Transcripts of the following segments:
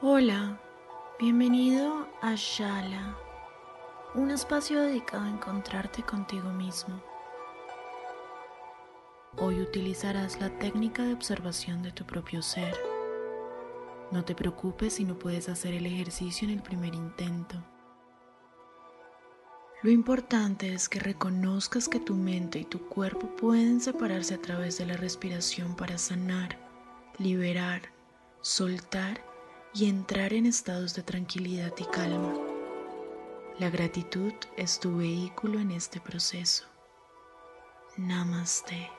Hola, bienvenido a Shala, un espacio dedicado a encontrarte contigo mismo. Hoy utilizarás la técnica de observación de tu propio ser. No te preocupes si no puedes hacer el ejercicio en el primer intento. Lo importante es que reconozcas que tu mente y tu cuerpo pueden separarse a través de la respiración para sanar, liberar, soltar y entrar en estados de tranquilidad y calma. La gratitud es tu vehículo en este proceso. Namaste.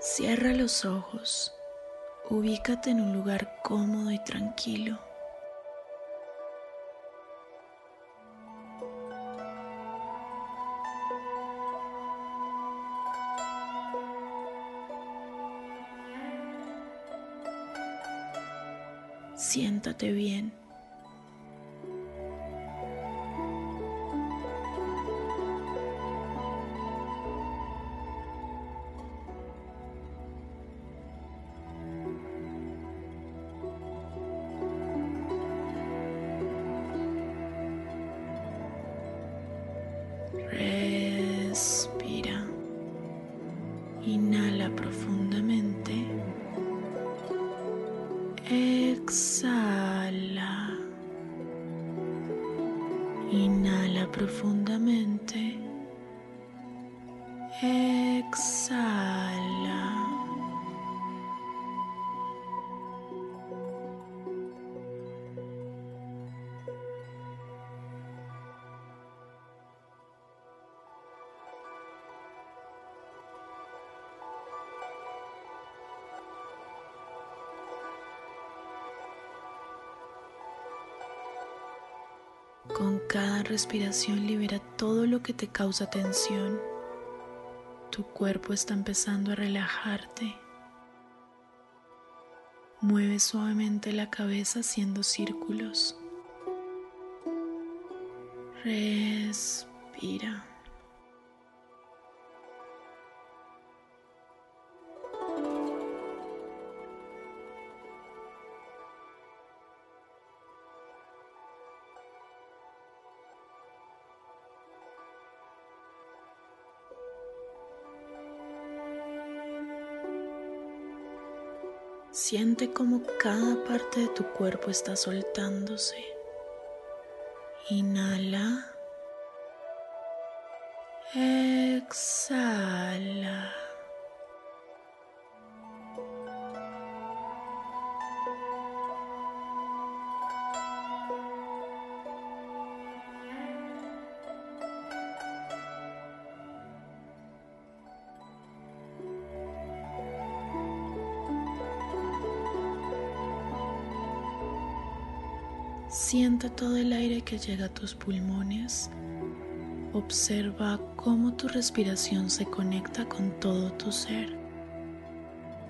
Cierra los ojos. Ubícate en un lugar cómodo y tranquilo. Siéntate bien. Con cada respiración libera todo lo que te causa tensión. Tu cuerpo está empezando a relajarte. Mueve suavemente la cabeza haciendo círculos. Respira. Siente como cada parte de tu cuerpo está soltándose. Inhala. Exhala. Siente todo el aire que llega a tus pulmones. Observa cómo tu respiración se conecta con todo tu ser.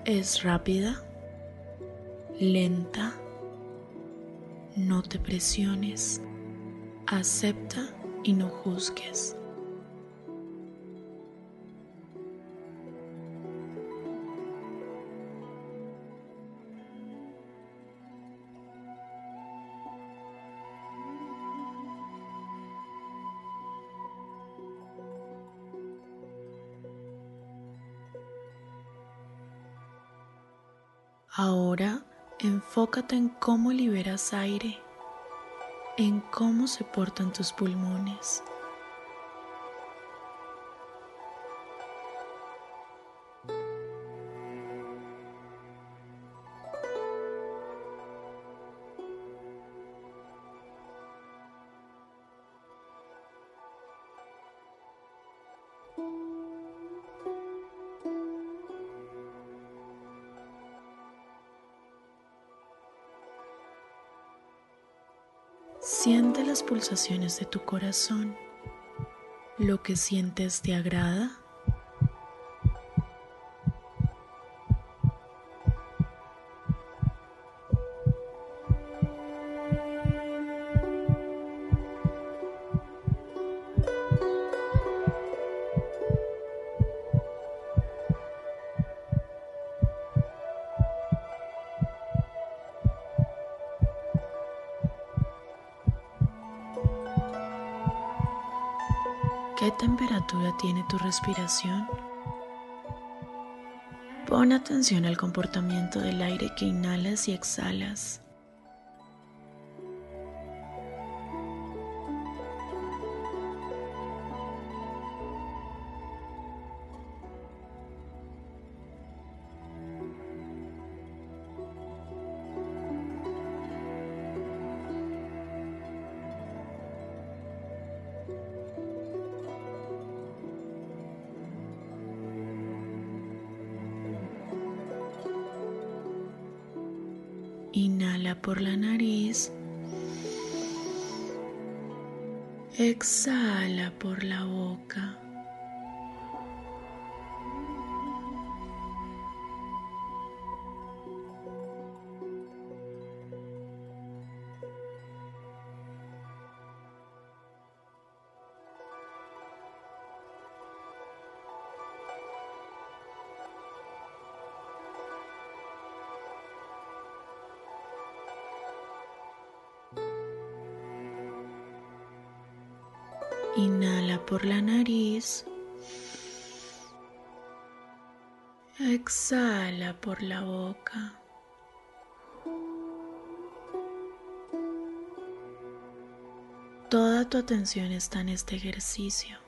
Es rápida, lenta. No te presiones. Acepta y no juzgues. Ahora enfócate en cómo liberas aire, en cómo se portan tus pulmones. Siente las pulsaciones de tu corazón. ¿Lo que sientes te agrada? ¿Qué temperatura tiene tu respiración? Pon atención al comportamiento del aire que inhalas y exhalas. Inhala por la nariz. Exhala por la boca. Inhala por la nariz. Exhala por la boca. Toda tu atención está en este ejercicio.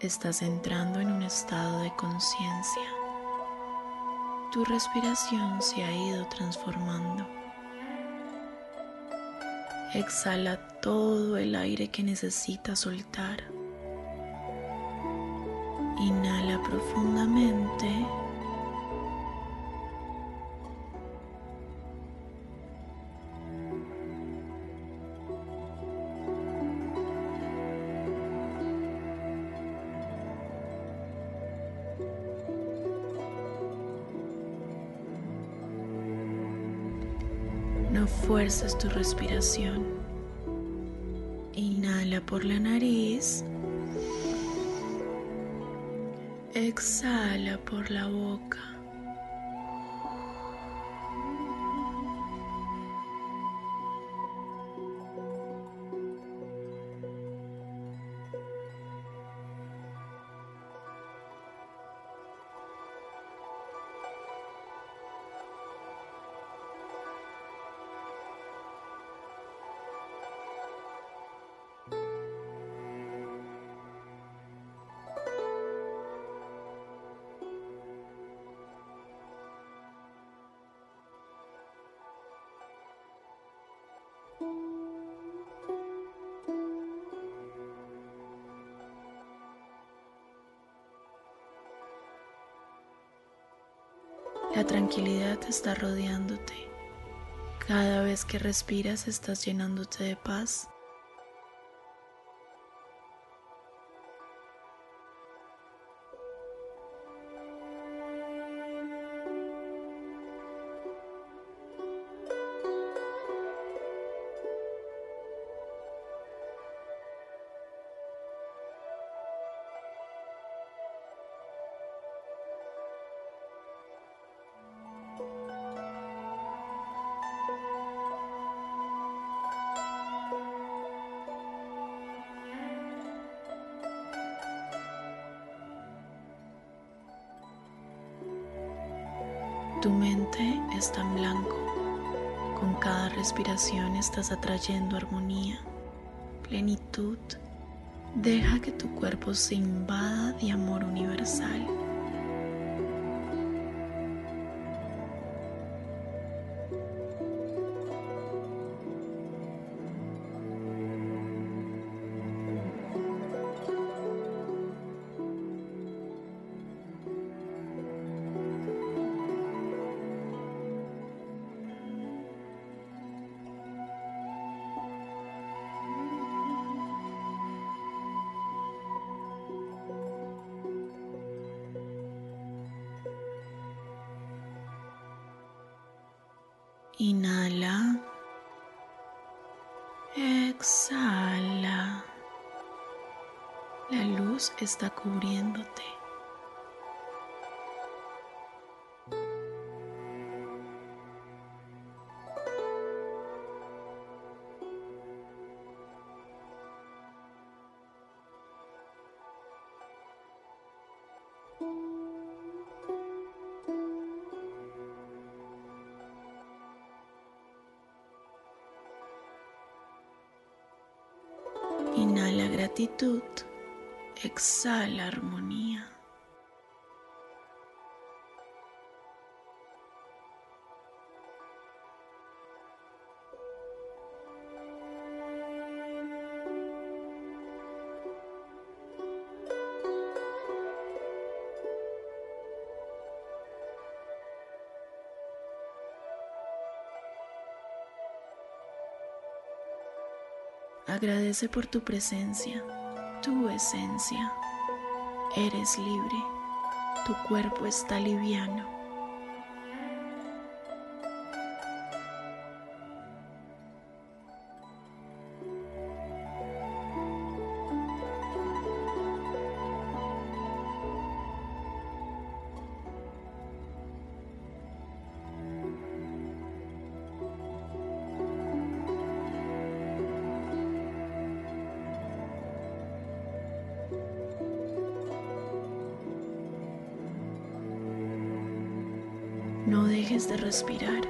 Estás entrando en un estado de conciencia. Tu respiración se ha ido transformando. Exhala todo el aire que necesitas soltar. Inhala profundamente. No fuerces tu respiración. Inhala por la nariz. Exhala por la boca. La tranquilidad está rodeándote. Cada vez que respiras estás llenándote de paz Tu mente está en blanco, Con cada respiración estás atrayendo armonía, plenitud. Deja que tu cuerpo se invada de amor universal. Inhala. Exhala. La luz está cubriéndote. Inhala gratitud, exhala armonía. Agradece por tu presencia, tu esencia. Eres libre, tu cuerpo está liviano. sweetheart.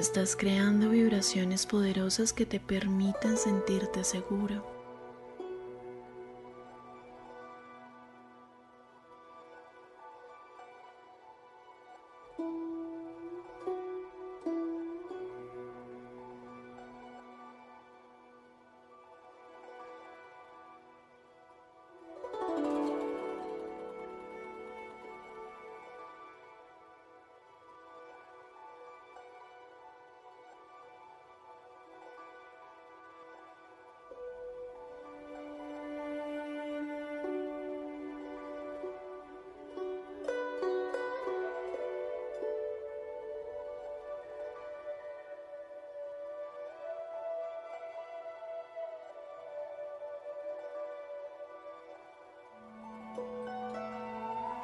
Estás creando vibraciones poderosas que te permiten sentirte seguro.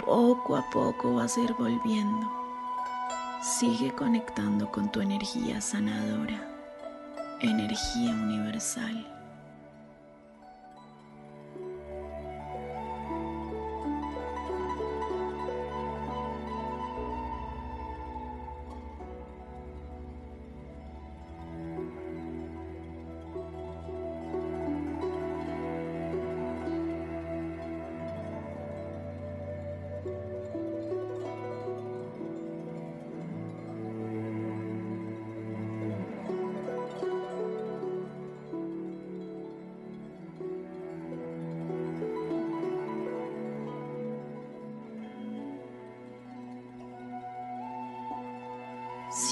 Poco a poco vas a ir volviendo. Sigue conectando con tu energía sanadora, energía universal.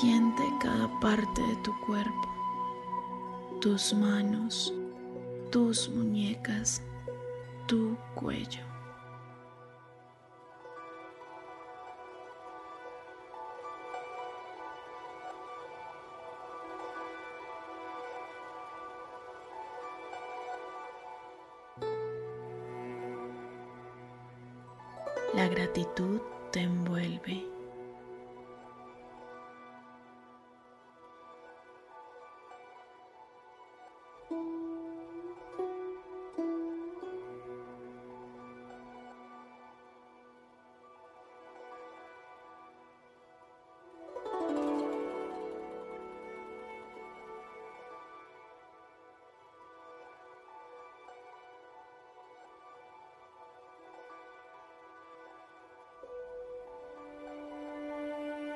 Siente cada parte de tu cuerpo, tus manos, tus muñecas, tu cuello. La gratitud te envuelve.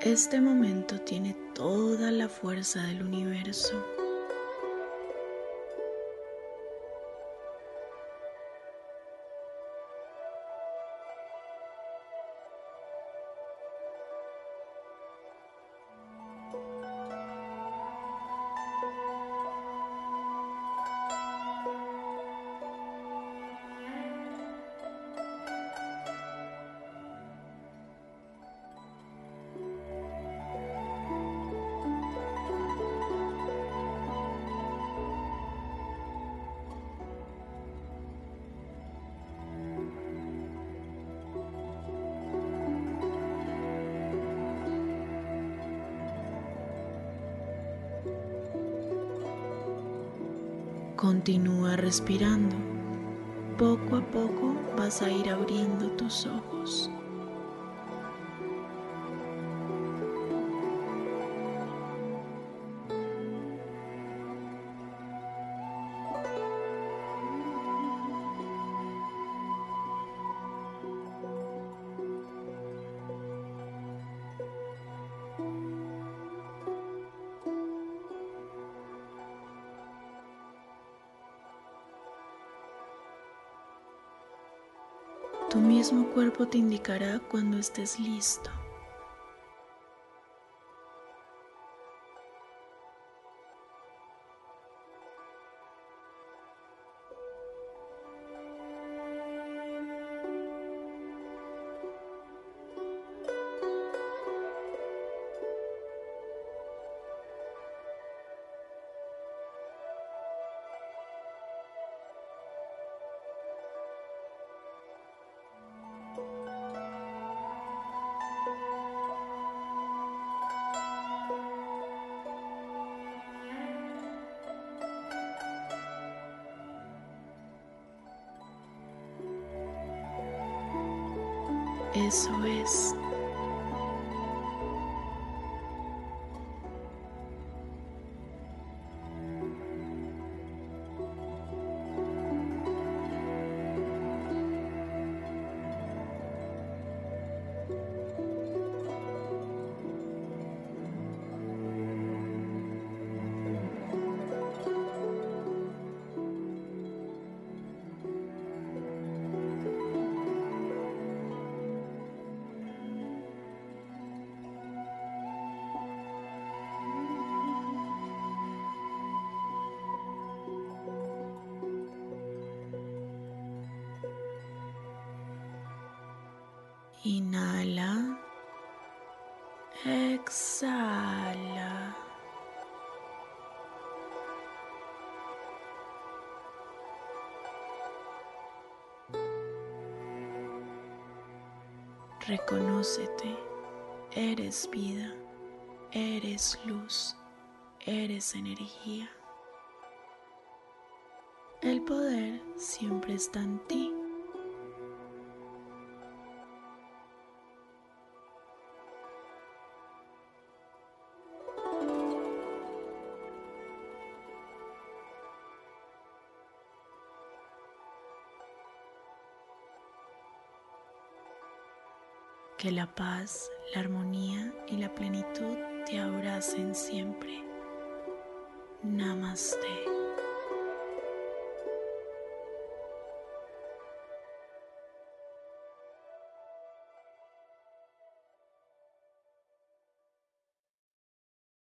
Este momento tiene toda la fuerza del universo. Continúa respirando. Poco a poco vas a ir abriendo tus ojos. Tu mismo cuerpo te indicará cuando estés listo. Eso es. Inhala. Exhala. Reconócete. Eres vida. Eres luz. Eres energía. El poder siempre está en ti. Que la paz, la armonía y la plenitud te abracen siempre. Namaste.